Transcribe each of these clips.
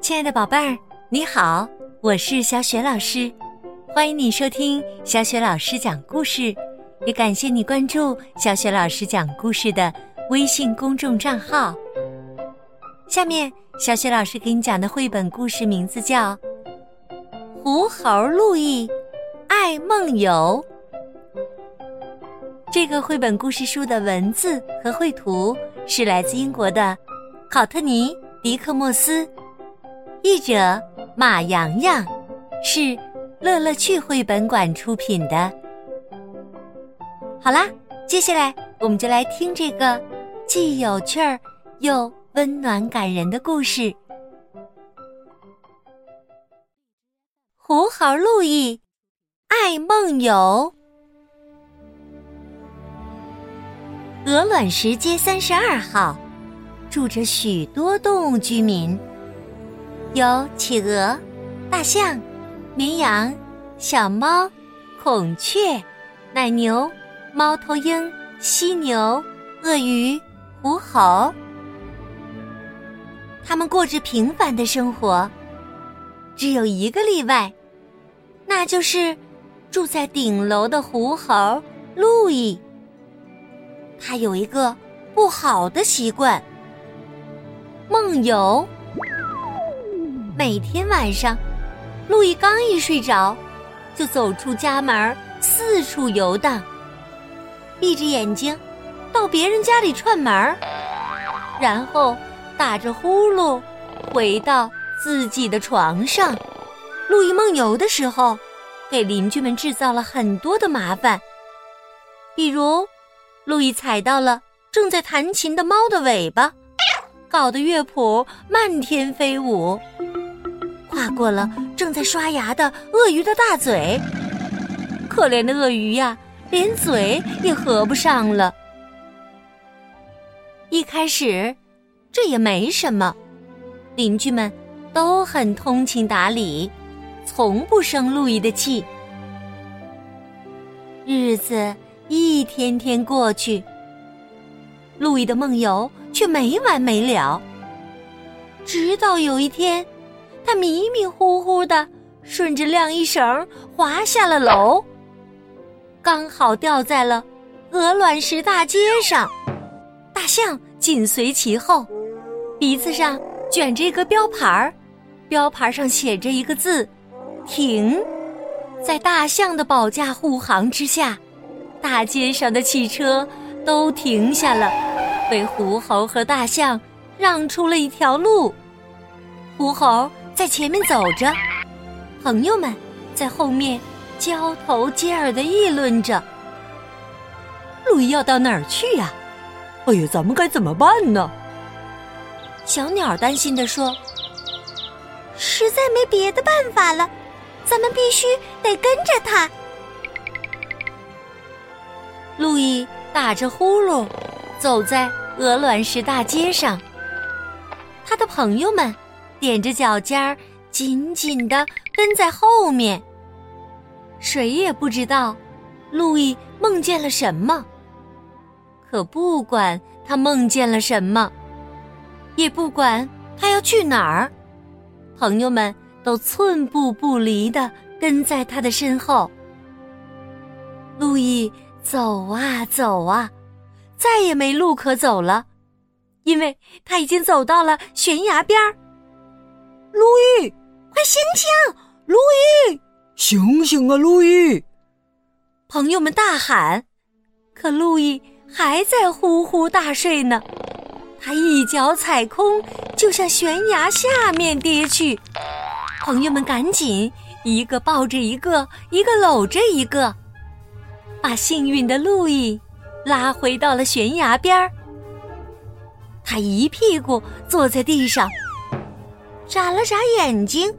亲爱的宝贝儿，你好，我是小雪老师，欢迎你收听小雪老师讲故事，也感谢你关注小雪老师讲故事的微信公众账号。下面，小雪老师给你讲的绘本故事名字叫《狐猴路易爱梦游》。这个绘本故事书的文字和绘图是来自英国的考特尼·迪克莫斯，译者马洋洋，是乐乐趣绘本馆出品的。好啦，接下来我们就来听这个既有趣儿又温暖感人的故事：狐猴路易爱梦游。鹅卵石街三十二号，住着许多动物居民，有企鹅、大象、绵羊、小猫、孔雀、奶牛、猫头鹰、犀牛、鳄鱼、狐猴。他们过着平凡的生活，只有一个例外，那就是住在顶楼的狐猴路易。他有一个不好的习惯——梦游。每天晚上，路易刚一睡着，就走出家门，四处游荡，闭着眼睛到别人家里串门然后打着呼噜回到自己的床上。路易梦游的时候，给邻居们制造了很多的麻烦，比如。路易踩到了正在弹琴的猫的尾巴，搞得乐谱漫天飞舞；跨过了正在刷牙的鳄鱼的大嘴，可怜的鳄鱼呀，连嘴也合不上了。一开始，这也没什么，邻居们都很通情达理，从不生路易的气。日子。一天天过去，路易的梦游却没完没了。直到有一天，他迷迷糊糊的顺着晾衣绳滑下了楼，刚好掉在了鹅卵石大街上。大象紧随其后，鼻子上卷着一个标牌儿，标牌上写着一个字：“停。”在大象的保驾护航之下。大街上的汽车都停下了，为狐猴和大象让出了一条路。狐猴在前面走着，朋友们在后面交头接耳的议论着：“路易要到哪儿去呀？哎呀，咱们该怎么办呢？”小鸟担心地说：“实在没别的办法了，咱们必须得跟着他。”路易打着呼噜，走在鹅卵石大街上。他的朋友们踮着脚尖儿，紧紧的跟在后面。谁也不知道路易梦见了什么。可不管他梦见了什么，也不管他要去哪儿，朋友们都寸步不离的跟在他的身后。路易。走啊走啊，再也没路可走了，因为他已经走到了悬崖边儿。路易，快醒醒！路易，醒醒啊！路易，朋友们大喊。可路易还在呼呼大睡呢，他一脚踩空，就向悬崖下面跌去。朋友们赶紧一个抱着一个，一个搂着一个。把幸运的路易拉回到了悬崖边儿，他一屁股坐在地上，眨了眨眼睛，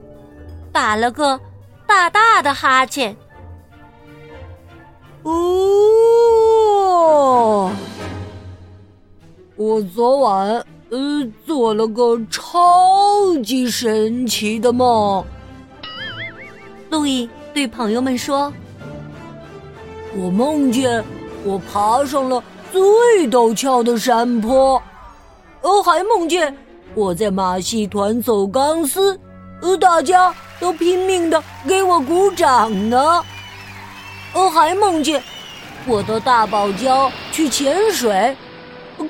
打了个大大的哈欠。哦，我昨晚呃做了个超级神奇的梦。路易对朋友们说。我梦见我爬上了最陡峭的山坡，呃，还梦见我在马戏团走钢丝，呃，大家都拼命的给我鼓掌呢。我还梦见我的大宝礁去潜水，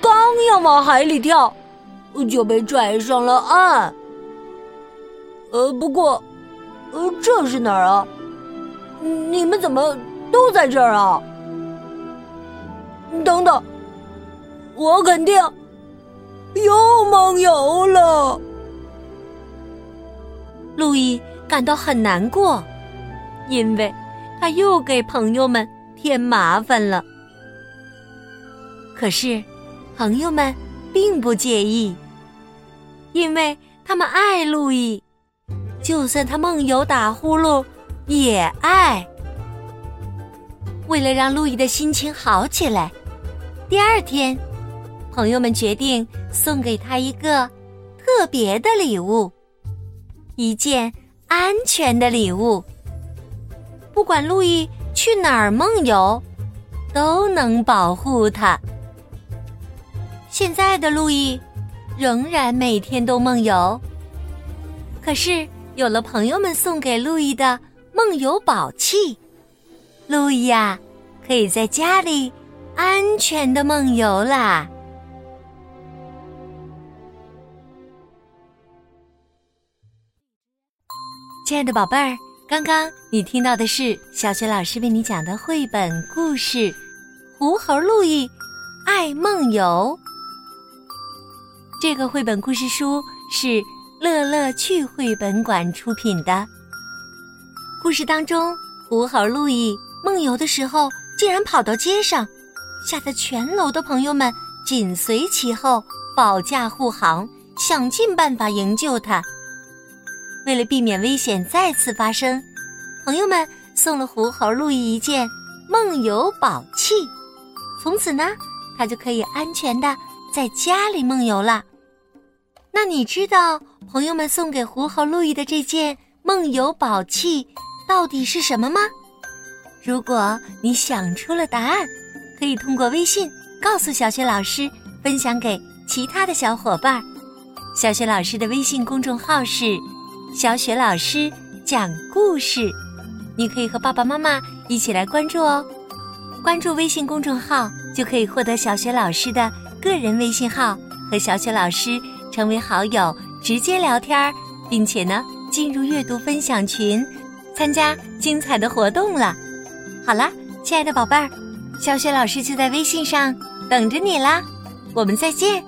刚要往海里跳，就被拽上了岸。呃，不过，呃，这是哪儿啊？你们怎么都在这儿啊？等等，我肯定又梦游了。路易感到很难过，因为他又给朋友们添麻烦了。可是，朋友们并不介意，因为他们爱路易，就算他梦游打呼噜也爱。为了让路易的心情好起来，第二天，朋友们决定送给他一个特别的礼物，一件安全的礼物。不管路易去哪儿梦游，都能保护他。现在的路易仍然每天都梦游，可是有了朋友们送给路易的梦游宝器。路易呀，可以在家里安全的梦游啦！亲爱的宝贝儿，刚刚你听到的是小雪老师为你讲的绘本故事《狐猴路易爱梦游》。这个绘本故事书是乐乐趣绘本馆出品的。故事当中，狐猴路易。梦游的时候，竟然跑到街上，吓得全楼的朋友们紧随其后，保驾护航，想尽办法营救他。为了避免危险再次发生，朋友们送了狐猴路易一件梦游宝器，从此呢，他就可以安全的在家里梦游了。那你知道朋友们送给狐猴路易的这件梦游宝器到底是什么吗？如果你想出了答案，可以通过微信告诉小雪老师，分享给其他的小伙伴。小雪老师的微信公众号是“小雪老师讲故事”，你可以和爸爸妈妈一起来关注哦。关注微信公众号就可以获得小雪老师的个人微信号，和小雪老师成为好友，直接聊天，并且呢进入阅读分享群，参加精彩的活动了。好啦，亲爱的宝贝儿，小雪老师就在微信上等着你啦，我们再见。